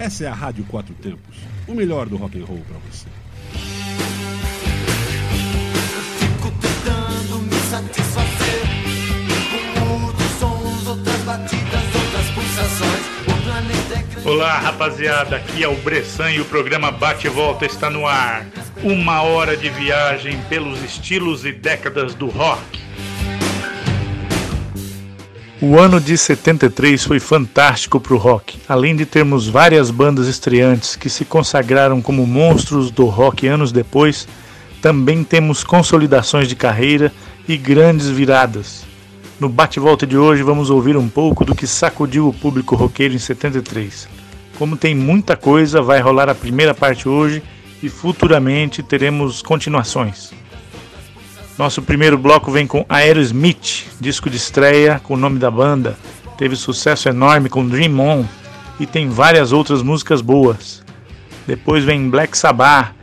Essa é a Rádio Quatro Tempos, o melhor do rock and roll para você. Eu fico tentando me satisfazer com outros sons, outras batidas, outras pulsações. O planeta é grande. Olá, rapaziada. Aqui é o Bressan e o programa Bate e Volta está no ar. Uma hora de viagem pelos estilos e décadas do rock. O ano de 73 foi fantástico para o rock, além de termos várias bandas estreantes que se consagraram como monstros do rock anos depois, também temos consolidações de carreira e grandes viradas. No bate-volta de hoje vamos ouvir um pouco do que sacudiu o público roqueiro em 73. Como tem muita coisa, vai rolar a primeira parte hoje e futuramente teremos continuações. Nosso primeiro bloco vem com Aerosmith, disco de estreia com o nome da banda. Teve sucesso enorme com Dream On e tem várias outras músicas boas. Depois vem Black Sabbath,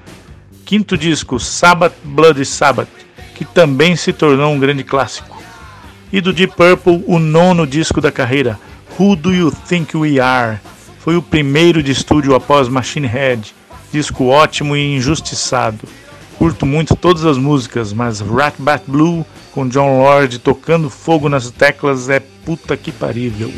quinto disco Sabbath Bloody Sabbath, que também se tornou um grande clássico. E do Deep Purple, o nono disco da carreira, Who Do You Think We Are? Foi o primeiro de estúdio após Machine Head, disco ótimo e injustiçado. Curto muito todas as músicas, mas Rat Bat Blue com John Lord tocando fogo nas teclas é puta que parível.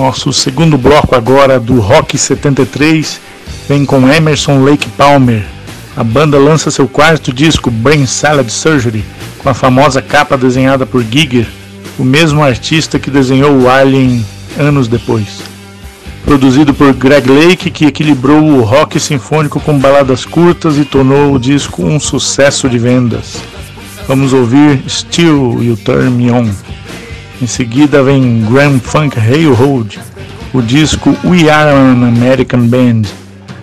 Nosso segundo bloco agora do Rock 73 vem com Emerson Lake Palmer. A banda lança seu quarto disco, Brain Salad Surgery, com a famosa capa desenhada por Giger, o mesmo artista que desenhou o Alien anos depois. Produzido por Greg Lake, que equilibrou o rock sinfônico com baladas curtas e tornou o disco um sucesso de vendas. Vamos ouvir Still You Turn Me On. Em seguida vem Grand Funk Railroad, o disco We Are an American Band,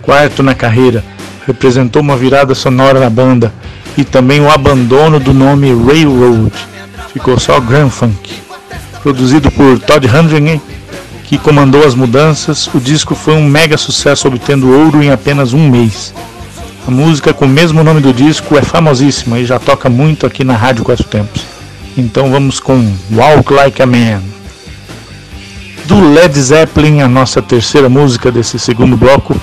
quarto na carreira, representou uma virada sonora na banda e também o abandono do nome Railroad. Ficou só Grand Funk. Produzido por Todd Rundgren, que comandou as mudanças, o disco foi um mega sucesso, obtendo ouro em apenas um mês. A música com o mesmo nome do disco é famosíssima e já toca muito aqui na Rádio Quatro Tempos. Então vamos com Walk Like a Man. Do Led Zeppelin, a nossa terceira música desse segundo bloco,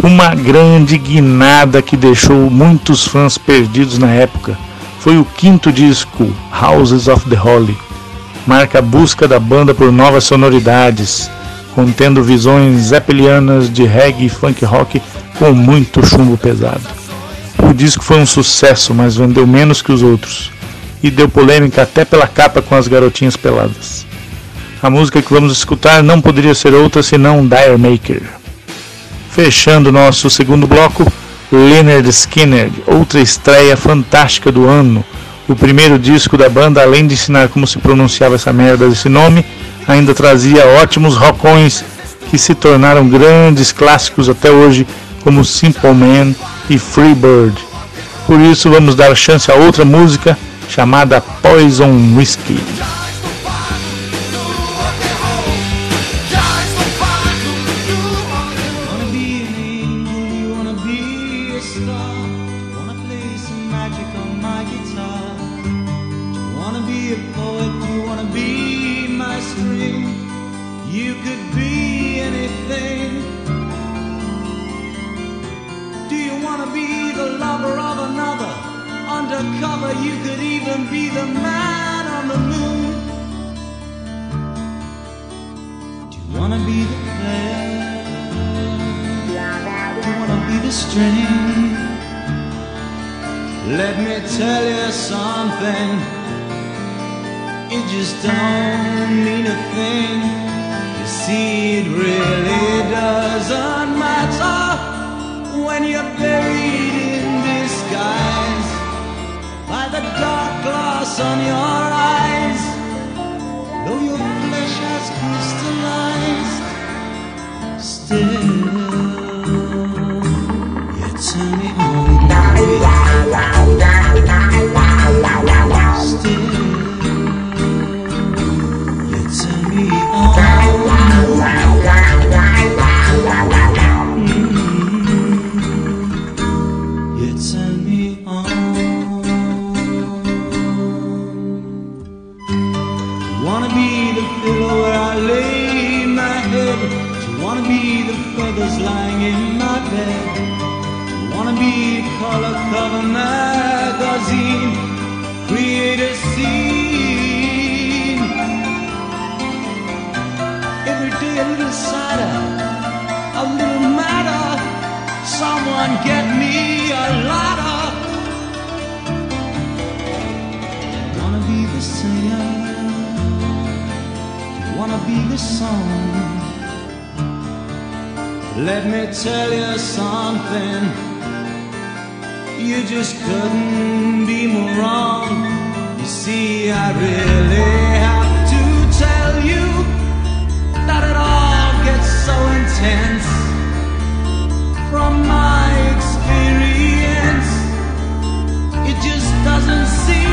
uma grande guinada que deixou muitos fãs perdidos na época. Foi o quinto disco, Houses of the Holy. Marca a busca da banda por novas sonoridades, contendo visões zeppelianas de reggae e funk rock com muito chumbo pesado. O disco foi um sucesso, mas vendeu menos que os outros e deu polêmica até pela capa com as garotinhas peladas. A música que vamos escutar não poderia ser outra senão Dire Maker. Fechando nosso segundo bloco, Leonard Skinner, outra estreia fantástica do ano. O primeiro disco da banda, além de ensinar como se pronunciava essa merda desse nome, ainda trazia ótimos rockões que se tornaram grandes clássicos até hoje, como Simple Man e Free Bird. Por isso, vamos dar chance a outra música chamada Poison Whiskey. Be the pillow where I lay my head? You wanna be the feathers lying in my bed? You wanna be a color cover magazine? Create a scene. Every day a little sadder, a little madder. Someone get me a ladder. Wanna be the singer? Wanna be the song. Let me tell you something. You just couldn't be more wrong. You see, I really have to tell you that it all gets so intense. From my experience, it just doesn't seem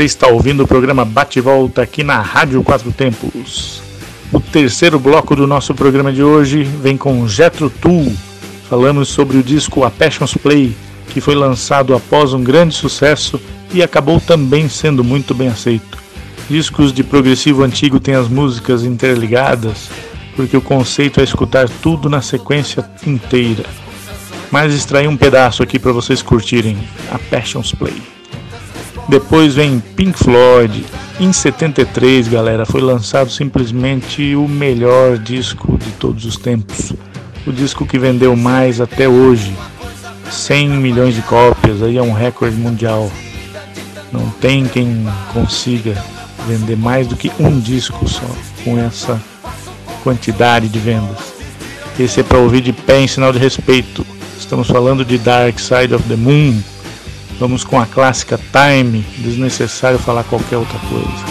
Você está ouvindo o programa Bate Volta aqui na Rádio Quatro Tempos. O terceiro bloco do nosso programa de hoje vem com Jetro Tull. Falamos sobre o disco A Passion's Play, que foi lançado após um grande sucesso e acabou também sendo muito bem aceito. Discos de progressivo antigo têm as músicas interligadas, porque o conceito é escutar tudo na sequência inteira. Mas extraí um pedaço aqui para vocês curtirem, A Passion's Play. Depois vem Pink Floyd. Em 73, galera, foi lançado simplesmente o melhor disco de todos os tempos. O disco que vendeu mais até hoje. 100 milhões de cópias, aí é um recorde mundial. Não tem quem consiga vender mais do que um disco só com essa quantidade de vendas. Esse é para ouvir de pé em sinal de respeito. Estamos falando de Dark Side of the Moon. Vamos com a clássica Time, desnecessário falar qualquer outra coisa.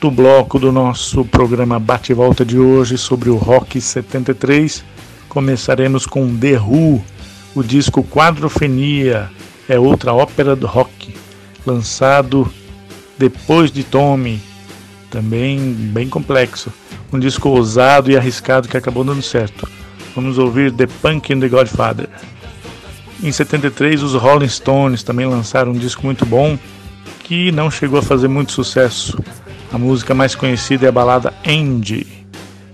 Quarto bloco do nosso programa Bate Volta de hoje sobre o Rock 73. Começaremos com The Who, o disco Quadrofenia, é outra ópera do rock, lançado depois de Tommy, também bem complexo. Um disco ousado e arriscado que acabou dando certo. Vamos ouvir The Punk and the Godfather. Em 73, os Rolling Stones também lançaram um disco muito bom que não chegou a fazer muito sucesso. A música mais conhecida é a balada Angie,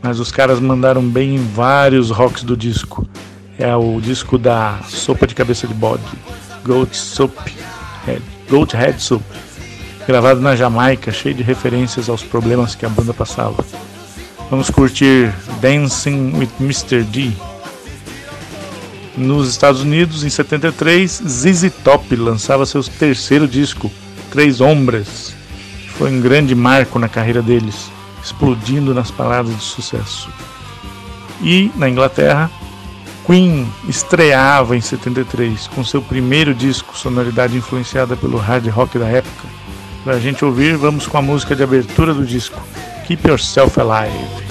mas os caras mandaram bem em vários rocks do disco. É o disco da sopa de cabeça de bode, Goat Soup, Head, Goat Head Soup, gravado na Jamaica, cheio de referências aos problemas que a banda passava. Vamos curtir Dancing with Mr. D. Nos Estados Unidos, em 73, ZZ Top lançava seu terceiro disco, Três Hombres, foi um grande marco na carreira deles, explodindo nas paradas de sucesso. E, na Inglaterra, Queen estreava em 73 com seu primeiro disco, sonoridade influenciada pelo hard rock da época. Para a gente ouvir, vamos com a música de abertura do disco, Keep Yourself Alive.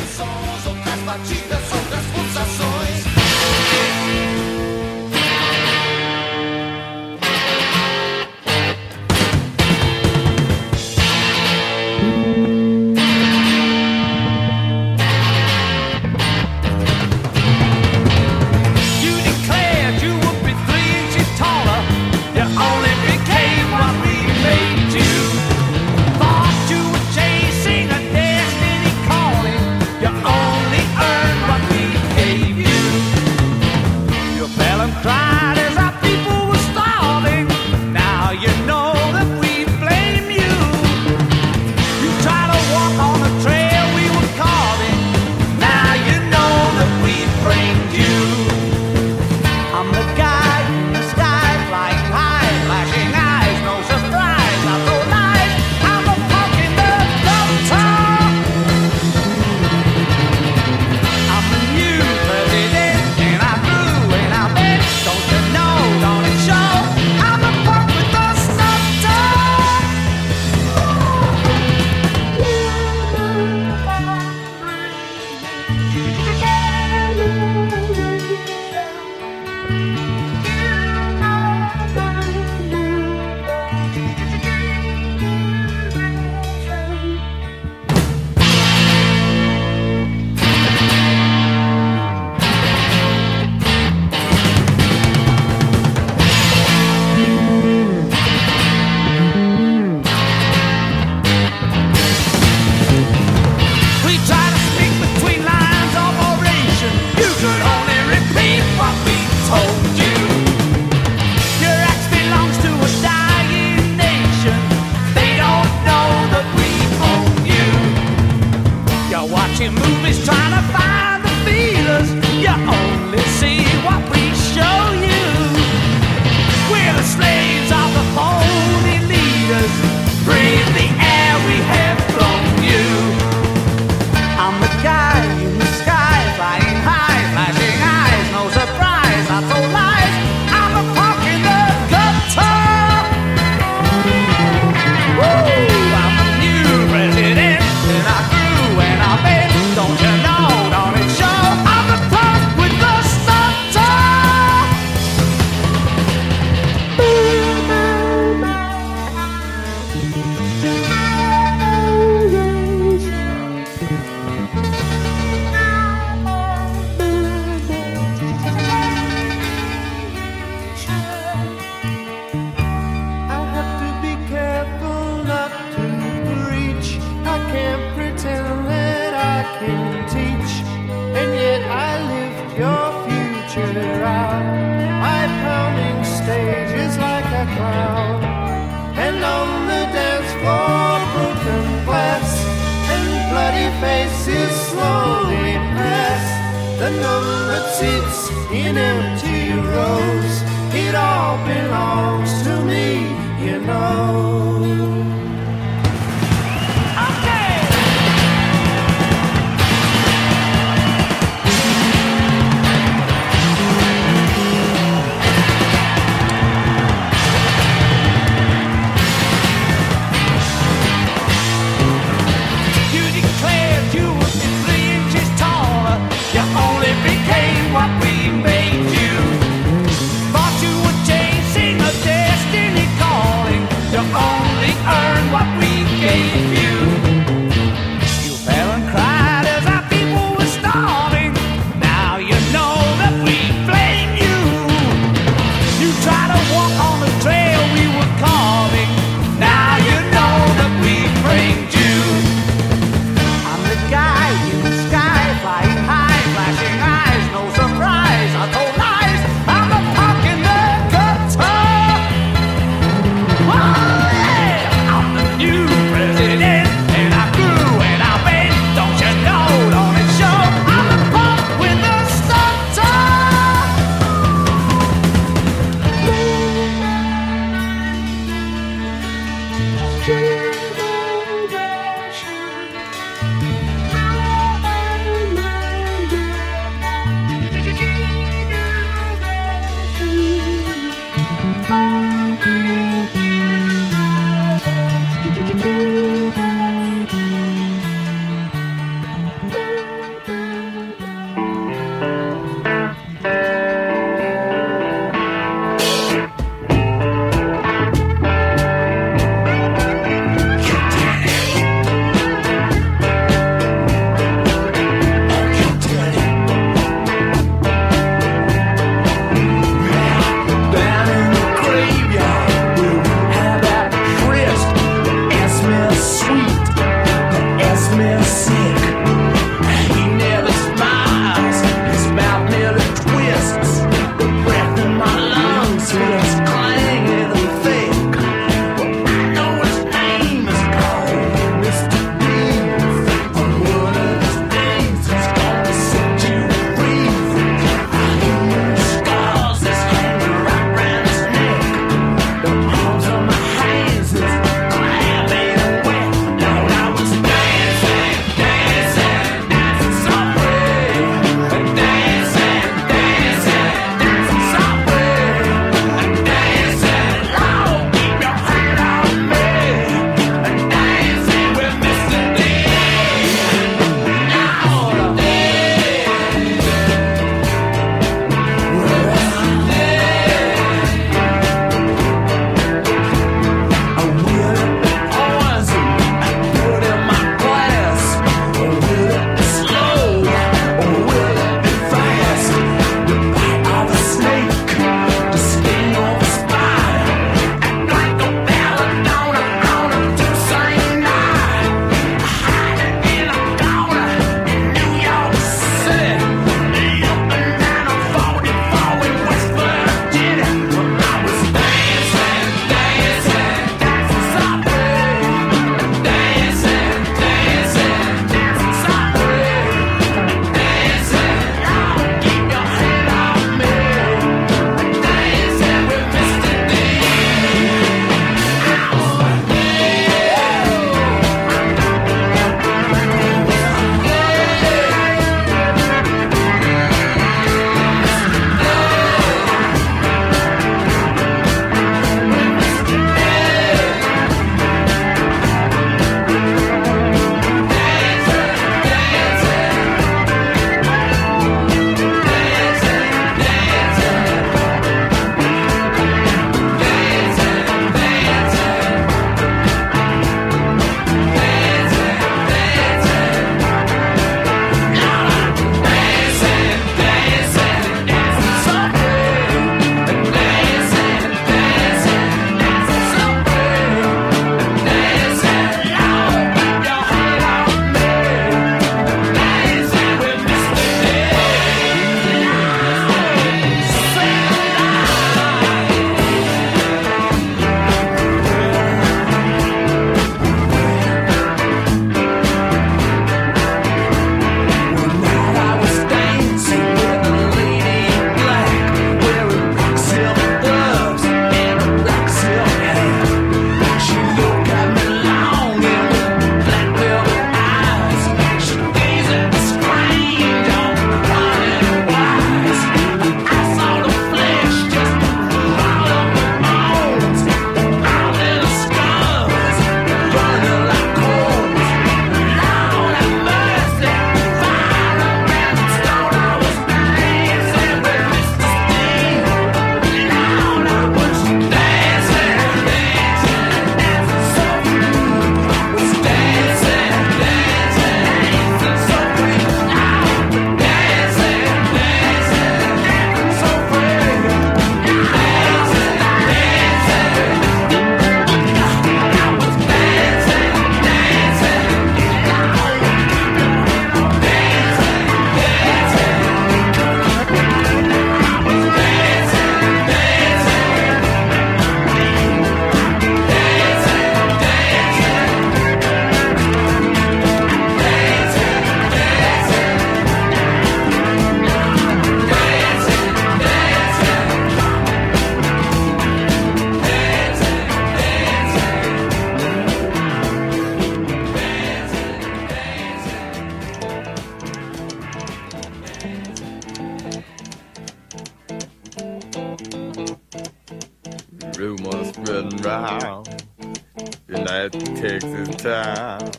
that takes its time.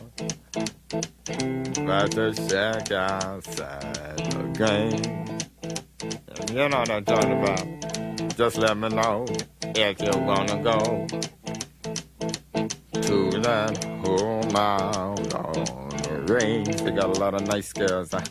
About to check outside the game. If you know what I'm talking about. Just let me know if you wanna go to that whole mile on the range. They got a lot of nice girls. Huh?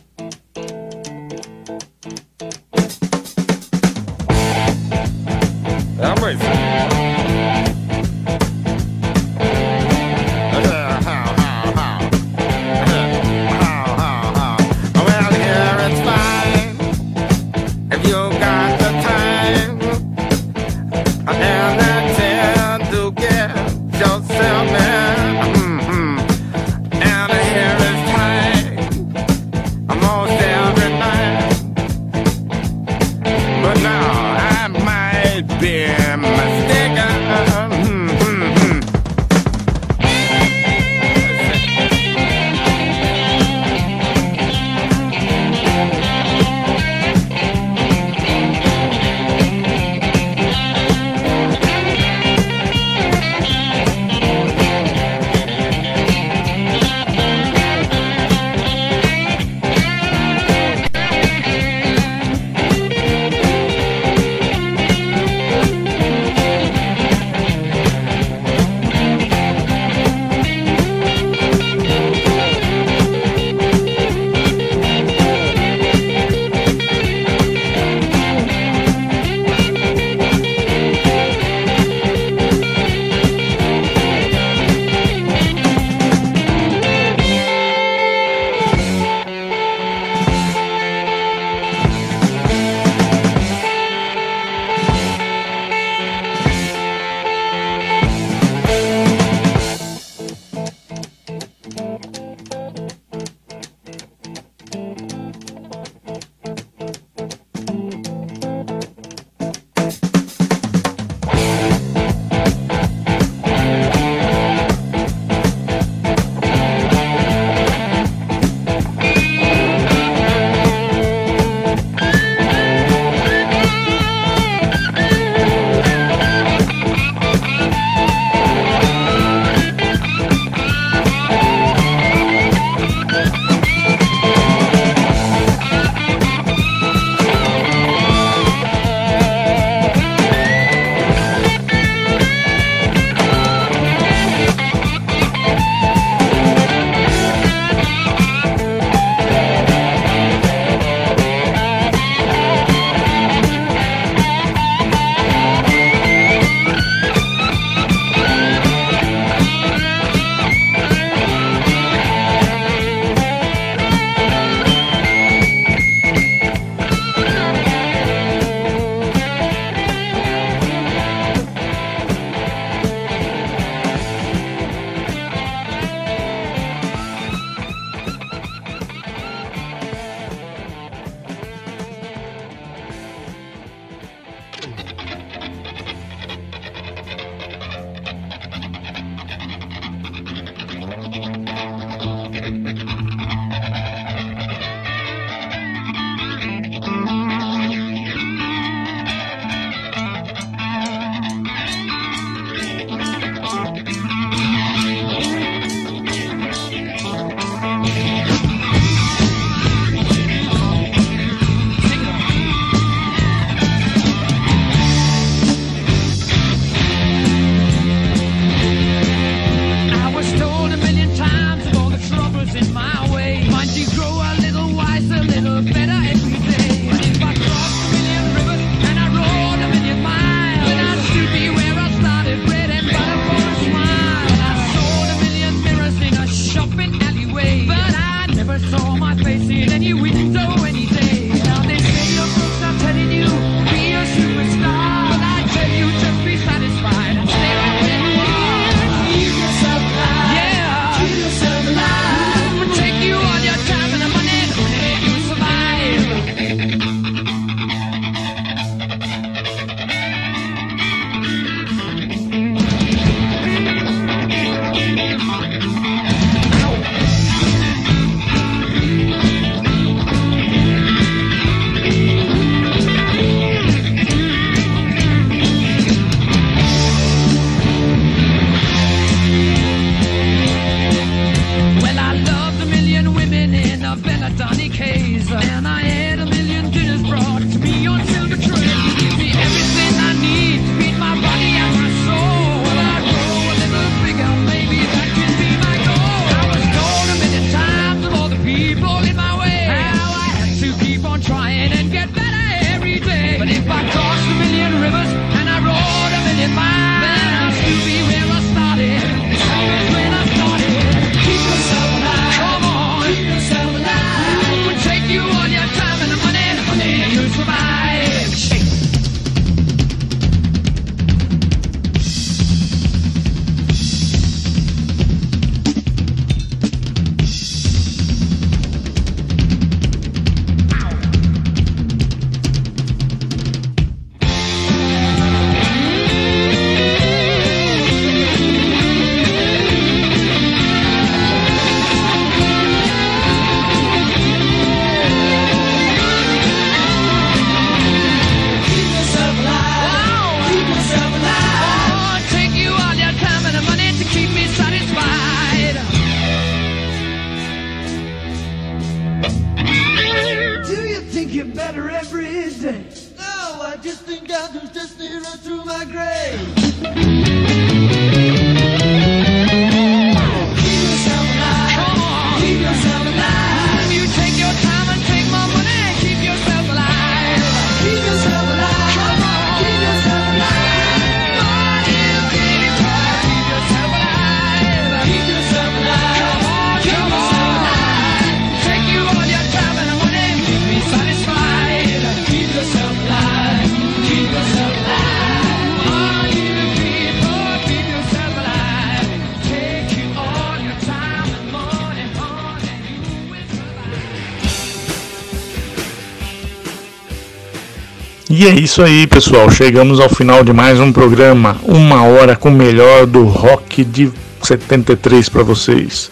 É isso aí, pessoal. Chegamos ao final de mais um programa. Uma hora com o melhor do rock de 73 para vocês.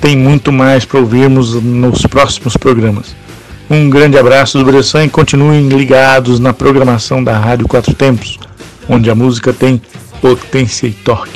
Tem muito mais para ouvirmos nos próximos programas. Um grande abraço do Bressan e continuem ligados na programação da Rádio Quatro Tempos, onde a música tem potência e torque.